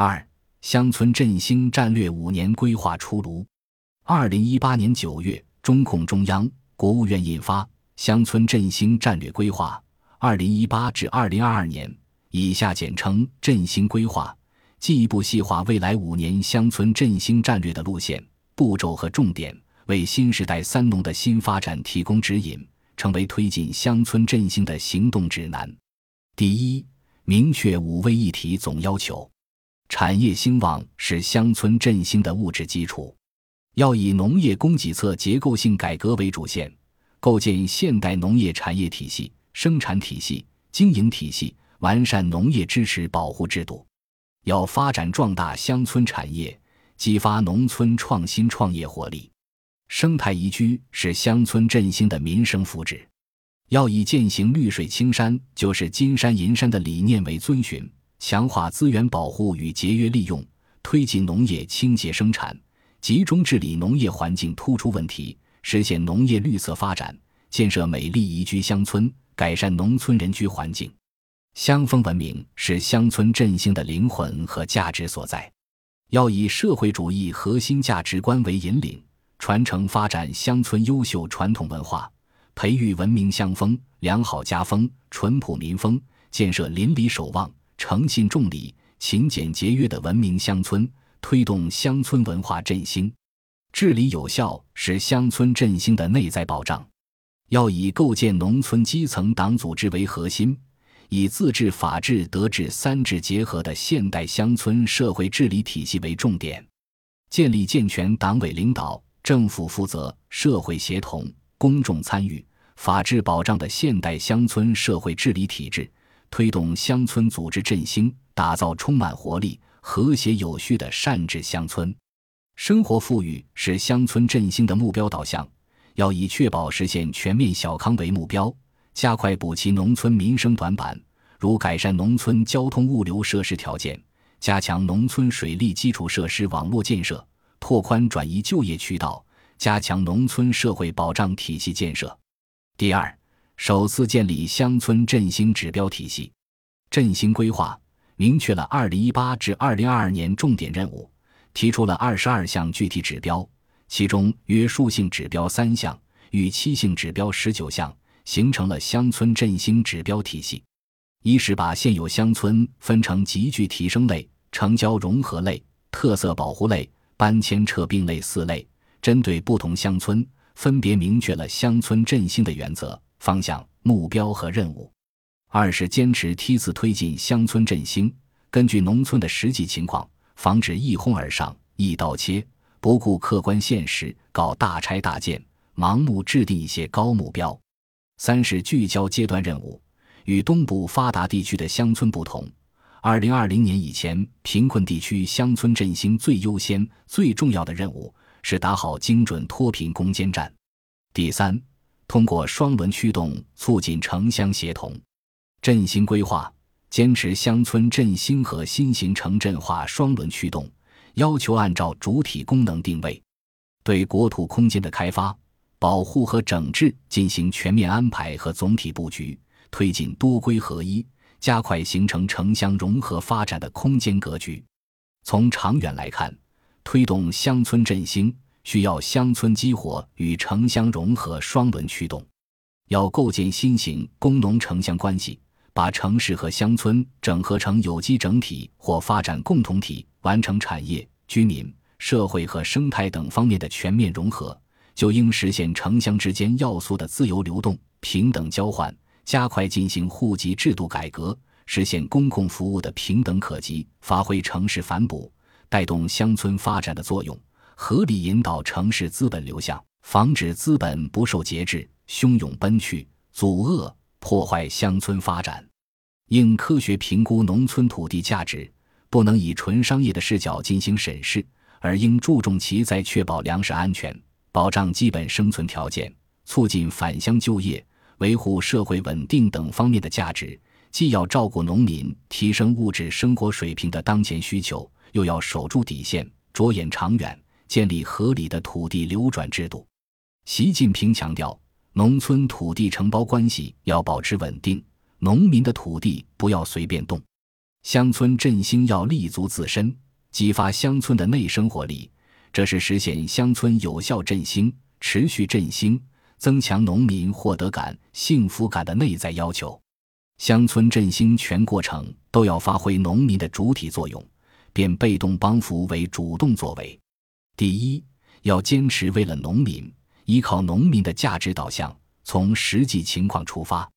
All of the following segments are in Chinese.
二、乡村振兴战略五年规划出炉。二零一八年九月，中共中央、国务院印发《乡村振兴战略规划（二零一八至二零二二年）》，以下简称“振兴规划”，进一步细化未来五年乡村振兴战略的路线、步骤和重点，为新时代“三农”的新发展提供指引，成为推进乡村振兴的行动指南。第一，明确五位一体总要求。产业兴旺是乡村振兴的物质基础，要以农业供给侧结构性改革为主线，构建现代农业产业体系、生产体系、经营体系，完善农业支持保护制度。要发展壮大乡村产业，激发农村创新创业活力。生态宜居是乡村振兴的民生福祉。要以践行“绿水青山就是金山银山”的理念为遵循，强化资源保护与节约利用，推进农业清洁生产，集中治理农业环境突出问题，实现农业绿色发展，建设美丽宜居乡村，改善农村人居环境。乡风文明是乡村振兴的灵魂和价值所在。要以社会主义核心价值观为引领，传承发展乡村优秀传统文化。培育文明乡风、良好家风、淳朴民风，建设邻里守望、诚信重礼、勤俭节约的文明乡村，推动乡村文化振兴。治理有效是乡村振兴的内在保障。要以构建农村基层党组织为核心，以自治、法治、德治三治结合的现代乡村社会治理体系为重点，建立健全党委领导、政府负责、社会协同。公众参与、法治保障的现代乡村社会治理体制，推动乡村组织振兴，打造充满活力、和谐有序的善治乡村。生活富裕是乡村振兴的目标导向，要以确保实现全面小康为目标，加快补齐农村民生短板，如改善农村交通物流设施条件，加强农村水利基础设施网络建设，拓宽转移就业渠道。加强农村社会保障体系建设。第二，首次建立乡村振兴指标体系。振兴规划明确了2018至2022年重点任务，提出了22项具体指标，其中约束性指标三项，预期性指标十九项，形成了乡村振兴指标体系。一是把现有乡村分成集聚提升类、城郊融合类、特色保护类、搬迁撤并类四类。针对不同乡村，分别明确了乡村振兴的原则、方向、目标和任务。二是坚持梯次推进乡村振兴，根据农村的实际情况，防止一哄而上、一刀切，不顾客观现实搞大拆大建，盲目制定一些高目标。三是聚焦阶段任务，与东部发达地区的乡村不同，二零二零年以前，贫困地区乡村振兴最优先、最重要的任务。是打好精准脱贫攻坚战。第三，通过双轮驱动促进城乡协同。振兴规划坚持乡村振兴和新型城镇化双轮驱动，要求按照主体功能定位，对国土空间的开发、保护和整治进行全面安排和总体布局，推进多规合一，加快形成城乡融合发展的空间格局。从长远来看。推动乡村振兴需要乡村激活与城乡融合双轮驱动，要构建新型工农城乡关系，把城市和乡村整合成有机整体或发展共同体，完成产业、居民、社会和生态等方面的全面融合，就应实现城乡之间要素的自由流动、平等交换，加快进行户籍制度改革，实现公共服务的平等可及，发挥城市反哺。带动乡村发展的作用，合理引导城市资本流向，防止资本不受节制、汹涌奔去，阻遏破坏乡村发展。应科学评估农村土地价值，不能以纯商业的视角进行审视，而应注重其在确保粮食安全、保障基本生存条件、促进返乡就业、维护社会稳定等方面的价值。既要照顾农民提升物质生活水平的当前需求。又要守住底线，着眼长远，建立合理的土地流转制度。习近平强调，农村土地承包关系要保持稳定，农民的土地不要随便动。乡村振兴要立足自身，激发乡村的内生活力，这是实现乡村有效振兴、持续振兴、增强农民获得感、幸福感的内在要求。乡村振兴全过程都要发挥农民的主体作用，变被动帮扶为主动作为。第一，要坚持为了农民，依靠农民的价值导向，从实际情况出发，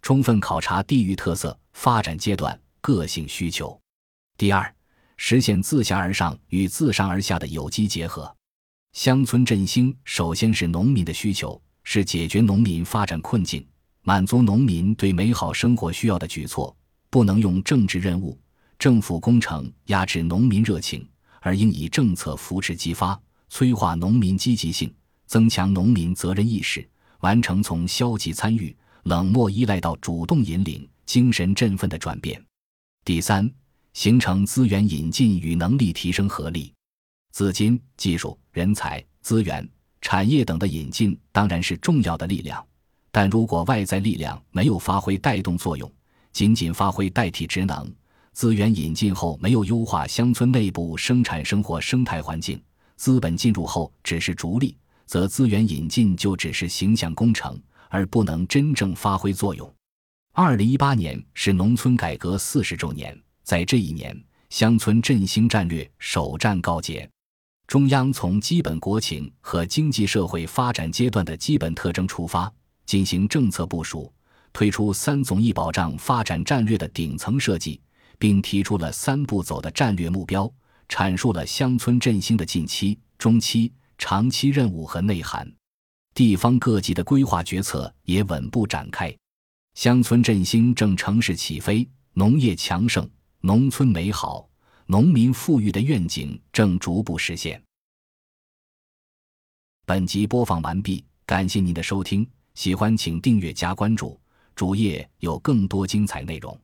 充分考察地域特色、发展阶段。个性需求。第二，实现自下而上与自上而下的有机结合。乡村振兴首先是农民的需求，是解决农民发展困境、满足农民对美好生活需要的举措。不能用政治任务、政府工程压制农民热情，而应以政策扶持激发、催化农民积极性，增强农民责任意识，完成从消极参与、冷漠依赖到主动引领、精神振奋的转变。第三，形成资源引进与能力提升合力，资金、技术、人才、资源、产业等的引进当然是重要的力量，但如果外在力量没有发挥带动作用，仅仅发挥代替职能，资源引进后没有优化乡村内部生产生活生态环境，资本进入后只是逐利，则资源引进就只是形象工程，而不能真正发挥作用。二零一八年是农村改革四十周年，在这一年，乡村振兴战略首战告捷。中央从基本国情和经济社会发展阶段的基本特征出发，进行政策部署，推出三总一保障发展战略的顶层设计，并提出了三步走的战略目标，阐述了乡村振兴的近期、中期、长期任务和内涵。地方各级的规划决策也稳步展开。乡村振兴正乘势起飞，农业强盛、农村美好、农民富裕的愿景正逐步实现。本集播放完毕，感谢您的收听，喜欢请订阅加关注，主页有更多精彩内容。